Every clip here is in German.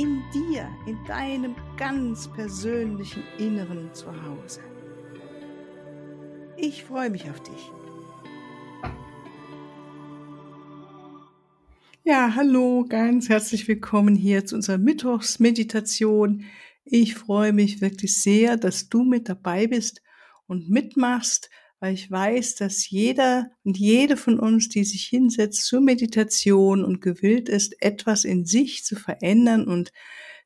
in dir, in deinem ganz persönlichen Inneren zu Hause. Ich freue mich auf dich. Ja, hallo, ganz herzlich willkommen hier zu unserer Mittwochsmeditation. Ich freue mich wirklich sehr, dass du mit dabei bist und mitmachst weil ich weiß, dass jeder und jede von uns, die sich hinsetzt zur Meditation und gewillt ist, etwas in sich zu verändern und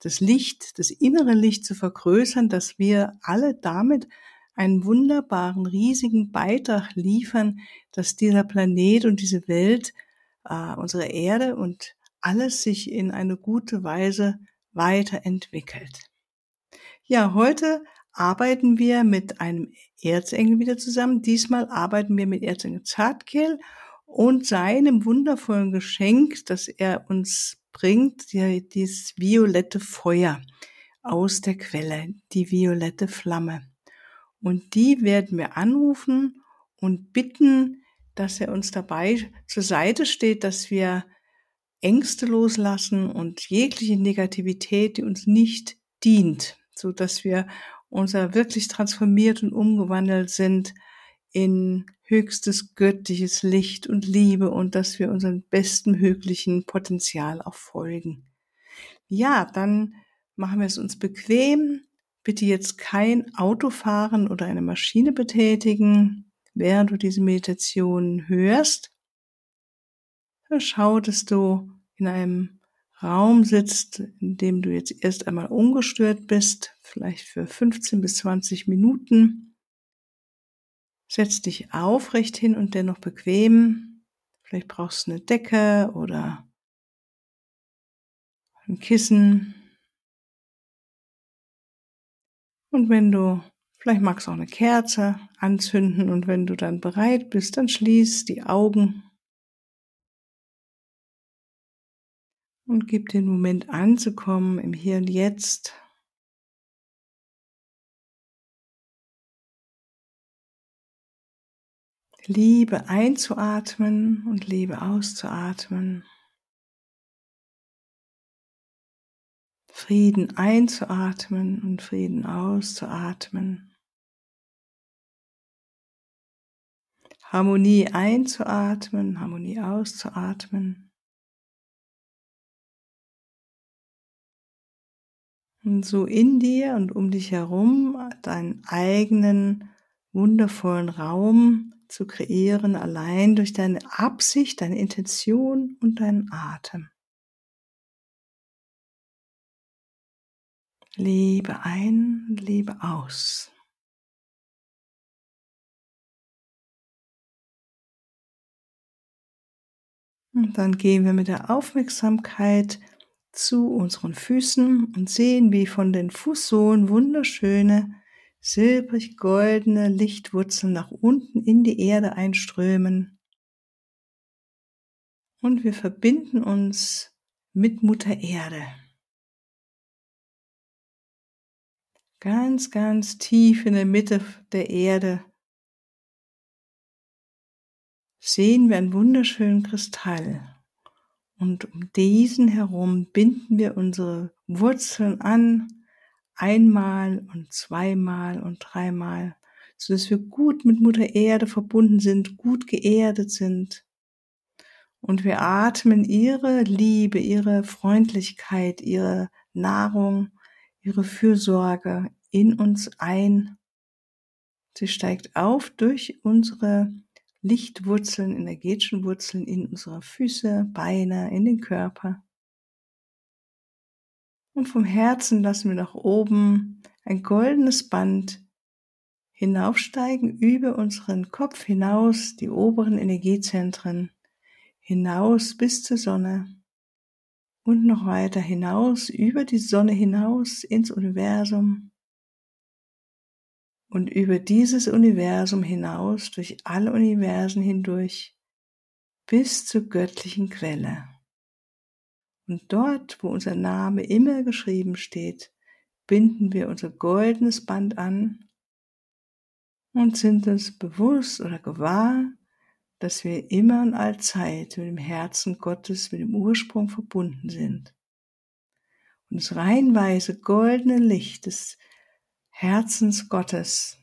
das Licht, das innere Licht zu vergrößern, dass wir alle damit einen wunderbaren, riesigen Beitrag liefern, dass dieser Planet und diese Welt, äh, unsere Erde und alles sich in eine gute Weise weiterentwickelt. Ja, heute arbeiten wir mit einem Erzengel wieder zusammen. Diesmal arbeiten wir mit Erzengel Zartkehl und seinem wundervollen Geschenk, das er uns bringt, die, dieses violette Feuer aus der Quelle, die violette Flamme. Und die werden wir anrufen und bitten, dass er uns dabei zur Seite steht, dass wir Ängste loslassen und jegliche Negativität, die uns nicht dient, so dass wir unser wirklich transformiert und umgewandelt sind in höchstes göttliches Licht und Liebe und dass wir unserem besten möglichen Potenzial auch folgen. Ja, dann machen wir es uns bequem. Bitte jetzt kein Auto fahren oder eine Maschine betätigen, während du diese Meditation hörst. Schau, dass du in einem Raum sitzt, in dem du jetzt erst einmal ungestört bist, vielleicht für 15 bis 20 Minuten. Setz dich aufrecht hin und dennoch bequem. Vielleicht brauchst du eine Decke oder ein Kissen. Und wenn du, vielleicht magst du auch eine Kerze anzünden und wenn du dann bereit bist, dann schließ die Augen und gib den Moment anzukommen im Hier und Jetzt. Liebe einzuatmen und Liebe auszuatmen. Frieden einzuatmen und Frieden auszuatmen. Harmonie einzuatmen, Harmonie auszuatmen. Und so in dir und um dich herum deinen eigenen wundervollen Raum zu kreieren, allein durch deine Absicht, deine Intention und deinen Atem. Lebe ein, lebe aus. Und dann gehen wir mit der Aufmerksamkeit zu unseren Füßen und sehen, wie von den Fußsohlen wunderschöne, silbrig goldene Lichtwurzeln nach unten in die Erde einströmen. Und wir verbinden uns mit Mutter Erde. Ganz, ganz tief in der Mitte der Erde sehen wir einen wunderschönen Kristall. Und um diesen herum binden wir unsere Wurzeln an, einmal und zweimal und dreimal, so dass wir gut mit Mutter Erde verbunden sind, gut geerdet sind. Und wir atmen ihre Liebe, ihre Freundlichkeit, ihre Nahrung, ihre Fürsorge in uns ein. Sie steigt auf durch unsere Lichtwurzeln, energetischen Wurzeln in unsere Füße, Beine, in den Körper. Und vom Herzen lassen wir nach oben ein goldenes Band hinaufsteigen über unseren Kopf hinaus, die oberen Energiezentren, hinaus bis zur Sonne und noch weiter hinaus, über die Sonne hinaus ins Universum und über dieses Universum hinaus, durch alle Universen hindurch, bis zur göttlichen Quelle. Und dort, wo unser Name immer geschrieben steht, binden wir unser goldenes Band an und sind uns bewusst oder gewahr, dass wir immer und allzeit mit dem Herzen Gottes, mit dem Ursprung verbunden sind. Und das reinweise goldene Licht des Herzens Gottes,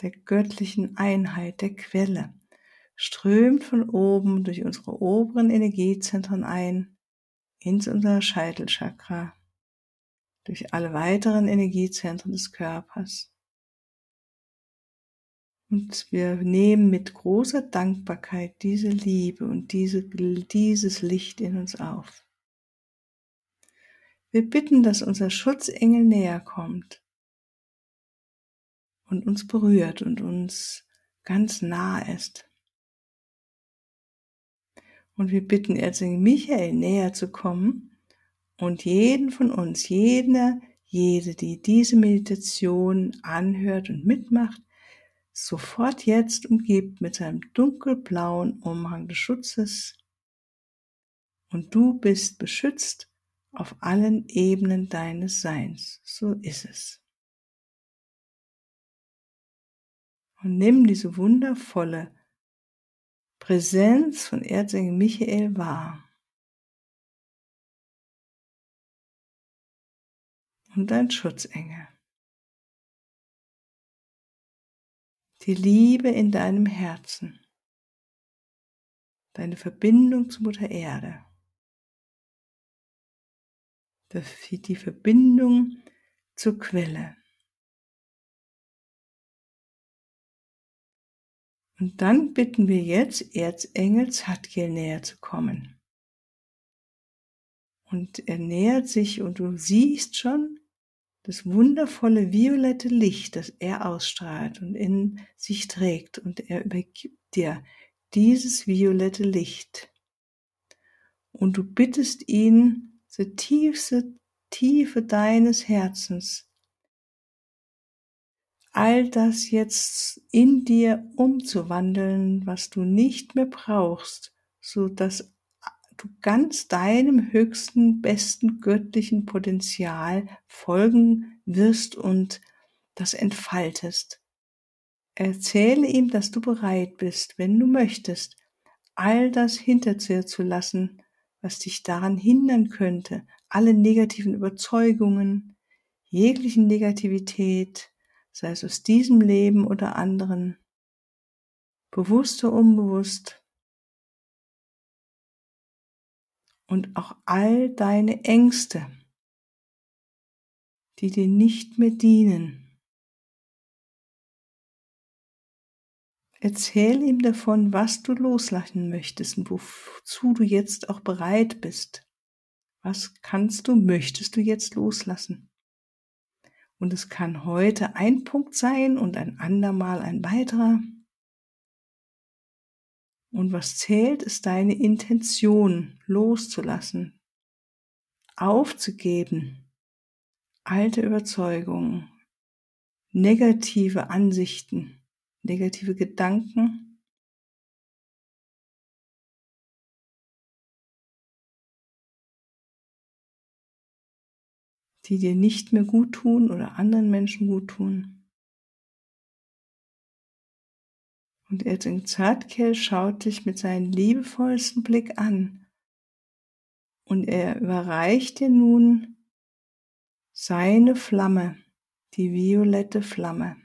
der göttlichen Einheit, der Quelle, strömt von oben durch unsere oberen Energiezentren ein ins unser Scheitelchakra, durch alle weiteren Energiezentren des Körpers und wir nehmen mit großer Dankbarkeit diese Liebe und diese, dieses Licht in uns auf. Wir bitten, dass unser Schutzengel näher kommt und uns berührt und uns ganz nah ist. Und wir bitten Erzengel Michael näher zu kommen und jeden von uns, jede, jede, die diese Meditation anhört und mitmacht, sofort jetzt umgibt mit seinem dunkelblauen Umhang des Schutzes und du bist beschützt auf allen Ebenen deines Seins. So ist es. Und nimm diese wundervolle Präsenz von Erzengel Michael wahr. Und dein Schutzengel. die Liebe in deinem Herzen, deine Verbindung zu Mutter Erde, die Verbindung zur Quelle. Und dann bitten wir jetzt Erzengel Zadkiel näher zu kommen. Und er nähert sich und du siehst schon, das wundervolle violette Licht, das er ausstrahlt und in sich trägt. Und er übergibt dir dieses violette Licht. Und du bittest ihn, die tiefste Tiefe deines Herzens, all das jetzt in dir umzuwandeln, was du nicht mehr brauchst, so dass du ganz deinem höchsten, besten göttlichen Potenzial folgen wirst und das entfaltest. Erzähle ihm, dass du bereit bist, wenn du möchtest, all das hinter dir zu lassen, was dich daran hindern könnte, alle negativen Überzeugungen, jeglichen Negativität, sei es aus diesem Leben oder anderen, bewusst oder unbewusst, und auch all deine Ängste, die dir nicht mehr dienen. Erzähl ihm davon, was du loslassen möchtest und wozu du jetzt auch bereit bist. Was kannst du, möchtest du jetzt loslassen? Und es kann heute ein Punkt sein und ein andermal ein weiterer. Und was zählt, ist deine Intention loszulassen, aufzugeben, alte Überzeugungen, negative Ansichten, negative Gedanken. Die dir nicht mehr gut tun oder anderen Menschen gut tun. Und Erzengel Zadkiel schaut dich mit seinem liebevollsten Blick an. Und er überreicht dir nun seine Flamme, die violette Flamme.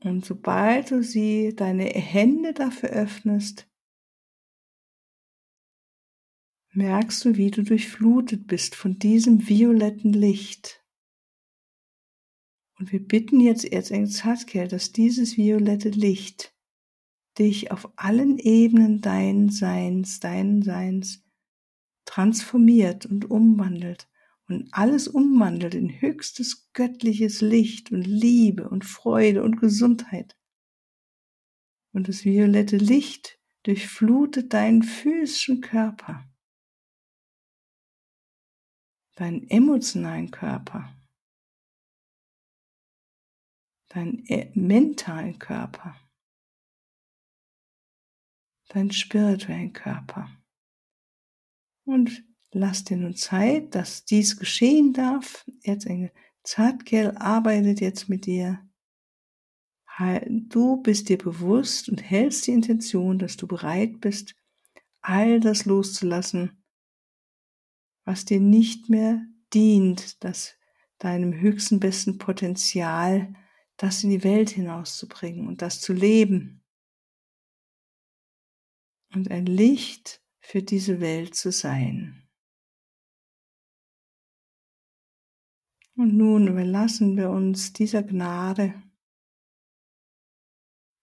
Und sobald du sie, deine Hände dafür öffnest, merkst du, wie du durchflutet bist von diesem violetten Licht. Und wir bitten jetzt Erzengel Zadkiel, dass dieses violette Licht dich auf allen Ebenen dein Seins, deinen Seins transformiert und umwandelt und alles umwandelt in höchstes göttliches Licht und Liebe und Freude und Gesundheit. Und das violette Licht durchflutet deinen physischen Körper, deinen emotionalen Körper deinen äh, mentalen Körper, deinen spirituellen Körper. Und lass dir nun Zeit, dass dies geschehen darf. Erzengel Zartgel arbeitet jetzt mit dir. Du bist dir bewusst und hältst die Intention, dass du bereit bist, all das loszulassen, was dir nicht mehr dient, das deinem höchsten besten Potenzial, das in die Welt hinauszubringen und das zu leben und ein Licht für diese Welt zu sein. Und nun überlassen wir uns dieser Gnade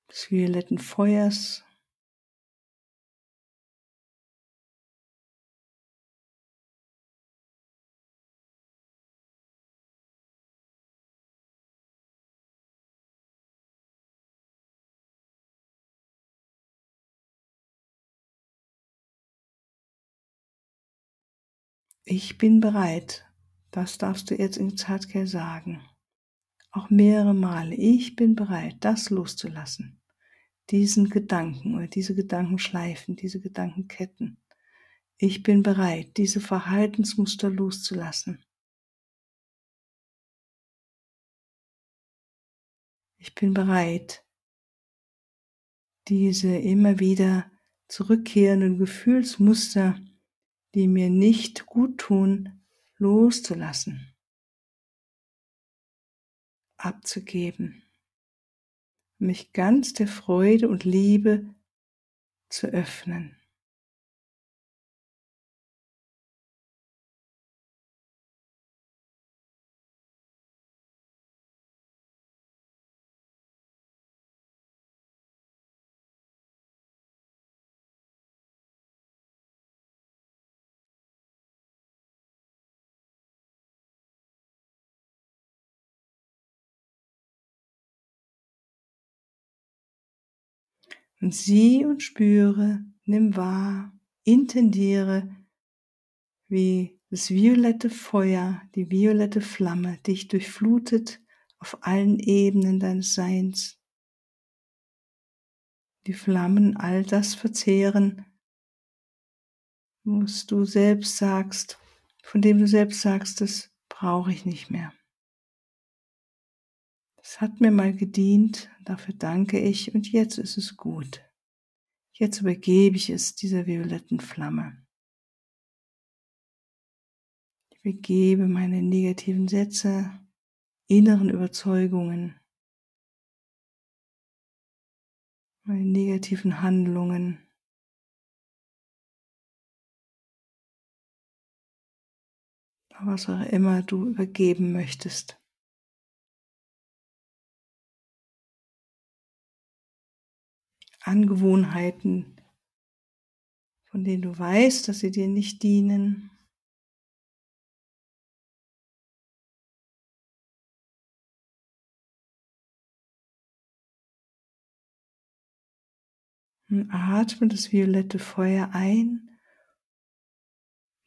des violetten Feuers Ich bin bereit. Das darfst du jetzt in Zartkeit sagen. Auch mehrere Male. Ich bin bereit, das loszulassen. Diesen Gedanken oder diese Gedankenschleifen, diese Gedankenketten. Ich bin bereit, diese Verhaltensmuster loszulassen. Ich bin bereit, diese immer wieder zurückkehrenden Gefühlsmuster die mir nicht gut tun, loszulassen, abzugeben, mich ganz der Freude und Liebe zu öffnen. Und sieh und spüre, nimm wahr, intendiere, wie das violette Feuer, die violette Flamme dich durchflutet auf allen Ebenen deines Seins. Die Flammen all das verzehren, was du selbst sagst, von dem du selbst sagst, das brauche ich nicht mehr. Es hat mir mal gedient, dafür danke ich und jetzt ist es gut. Jetzt übergebe ich es dieser violetten Flamme. Ich übergebe meine negativen Sätze, inneren Überzeugungen, meine negativen Handlungen. Was auch immer du übergeben möchtest. Angewohnheiten, von denen du weißt, dass sie dir nicht dienen. Und atme das violette Feuer ein,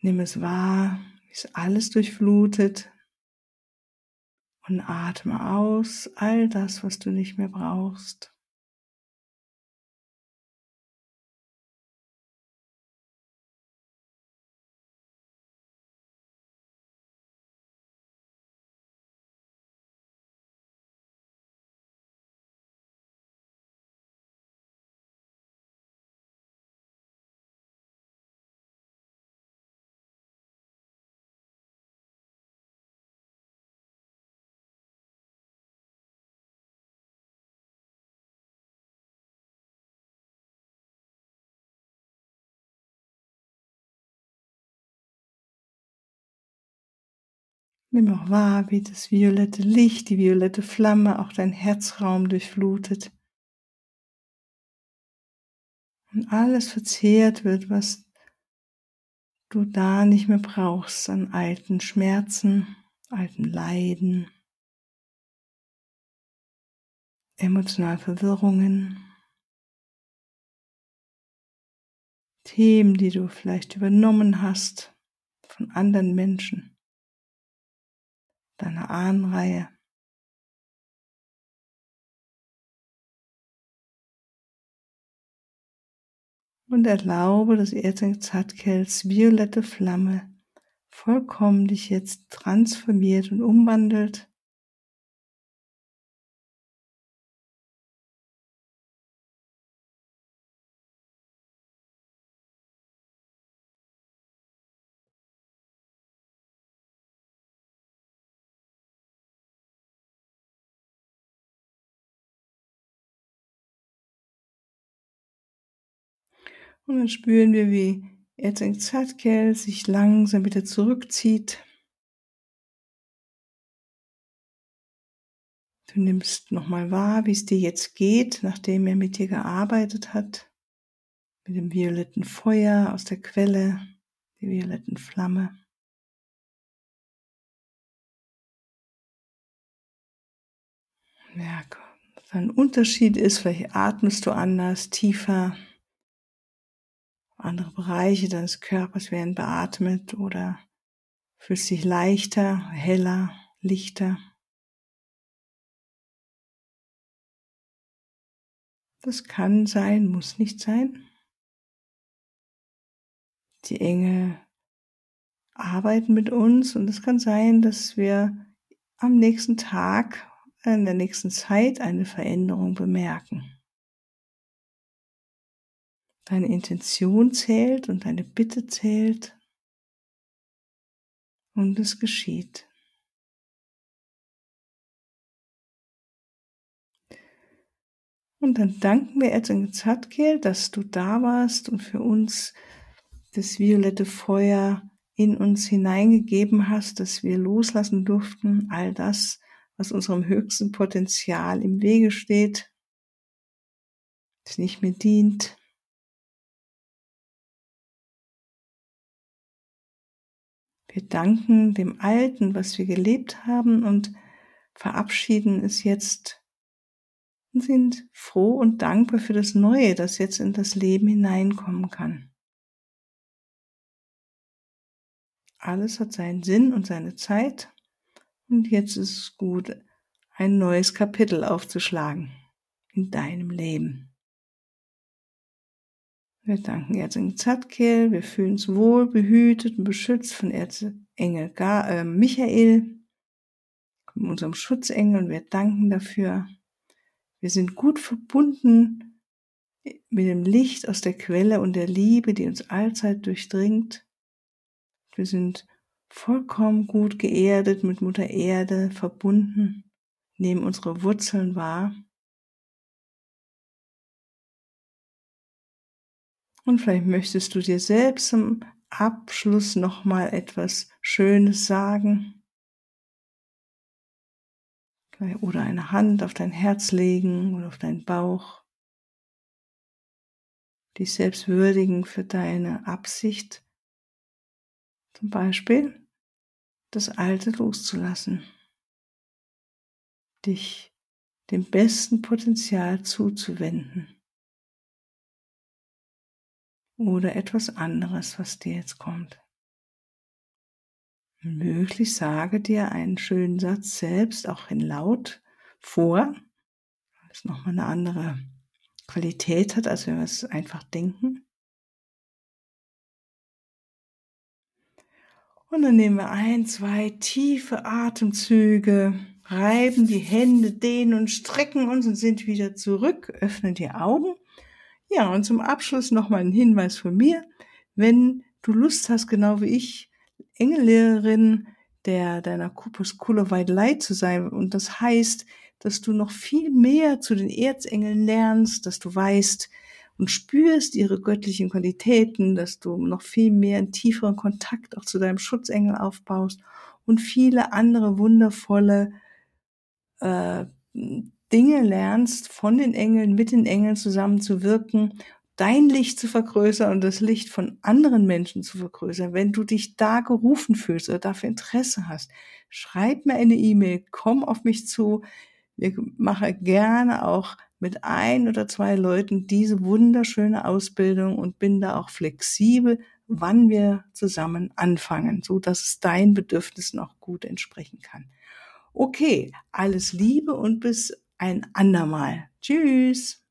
nimm es wahr, wie es alles durchflutet und atme aus all das, was du nicht mehr brauchst. Nimm auch wahr, wie das violette Licht, die violette Flamme auch dein Herzraum durchflutet. Und alles verzehrt wird, was du da nicht mehr brauchst an alten Schmerzen, alten Leiden, emotionalen Verwirrungen, Themen, die du vielleicht übernommen hast von anderen Menschen deiner Ahnenreihe. Und erlaube, dass Erzeng Zatkels violette Flamme vollkommen dich jetzt transformiert und umwandelt Und dann spüren wir, wie Erzengel sich langsam wieder zurückzieht. Du nimmst nochmal wahr, wie es dir jetzt geht, nachdem er mit dir gearbeitet hat. Mit dem violetten Feuer aus der Quelle, der violetten Flamme. Merke, was ein Unterschied ist, vielleicht atmest du anders, tiefer. Andere Bereiche deines Körpers werden beatmet oder fühlst dich leichter, heller, lichter. Das kann sein, muss nicht sein. Die Engel arbeiten mit uns und es kann sein, dass wir am nächsten Tag, in der nächsten Zeit eine Veränderung bemerken. Deine Intention zählt und deine Bitte zählt. Und es geschieht. Und dann danken wir Erzengel Zadkiel, dass du da warst und für uns das violette Feuer in uns hineingegeben hast, dass wir loslassen durften, all das, was unserem höchsten Potenzial im Wege steht, das nicht mehr dient. Wir danken dem Alten, was wir gelebt haben und verabschieden es jetzt und sind froh und dankbar für das Neue, das jetzt in das Leben hineinkommen kann. Alles hat seinen Sinn und seine Zeit und jetzt ist es gut, ein neues Kapitel aufzuschlagen in deinem Leben. Wir danken Erzengel Zadkiel, wir fühlen uns wohl behütet und beschützt von Erzengel äh, Michael, unserem Schutzengel und wir danken dafür. Wir sind gut verbunden mit dem Licht aus der Quelle und der Liebe, die uns allzeit durchdringt. Wir sind vollkommen gut geerdet mit Mutter Erde verbunden, nehmen unsere Wurzeln wahr Und vielleicht möchtest du dir selbst zum Abschluss nochmal etwas Schönes sagen. Oder eine Hand auf dein Herz legen oder auf deinen Bauch. Dich selbst würdigen für deine Absicht. Zum Beispiel das Alte loszulassen. Dich dem besten Potenzial zuzuwenden oder etwas anderes, was dir jetzt kommt. Möglich sage dir einen schönen Satz selbst, auch in laut, vor, was nochmal eine andere Qualität hat, als wenn wir es einfach denken. Und dann nehmen wir ein, zwei tiefe Atemzüge, reiben die Hände, dehnen und strecken uns und sind wieder zurück, öffnen die Augen ja, und zum Abschluss nochmal ein Hinweis von mir. Wenn du Lust hast, genau wie ich, Engellehrerin der deiner Kupus White Light zu sein, und das heißt, dass du noch viel mehr zu den Erzengeln lernst, dass du weißt und spürst ihre göttlichen Qualitäten, dass du noch viel mehr einen tieferen Kontakt auch zu deinem Schutzengel aufbaust und viele andere wundervolle äh, Dinge lernst, von den Engeln, mit den Engeln zusammen zu wirken, dein Licht zu vergrößern und das Licht von anderen Menschen zu vergrößern. Wenn du dich da gerufen fühlst oder dafür Interesse hast, schreib mir eine E-Mail, komm auf mich zu. Wir machen gerne auch mit ein oder zwei Leuten diese wunderschöne Ausbildung und bin da auch flexibel, wann wir zusammen anfangen, so dass es deinen Bedürfnissen auch gut entsprechen kann. Okay, alles Liebe und bis ein andermal. Tschüss.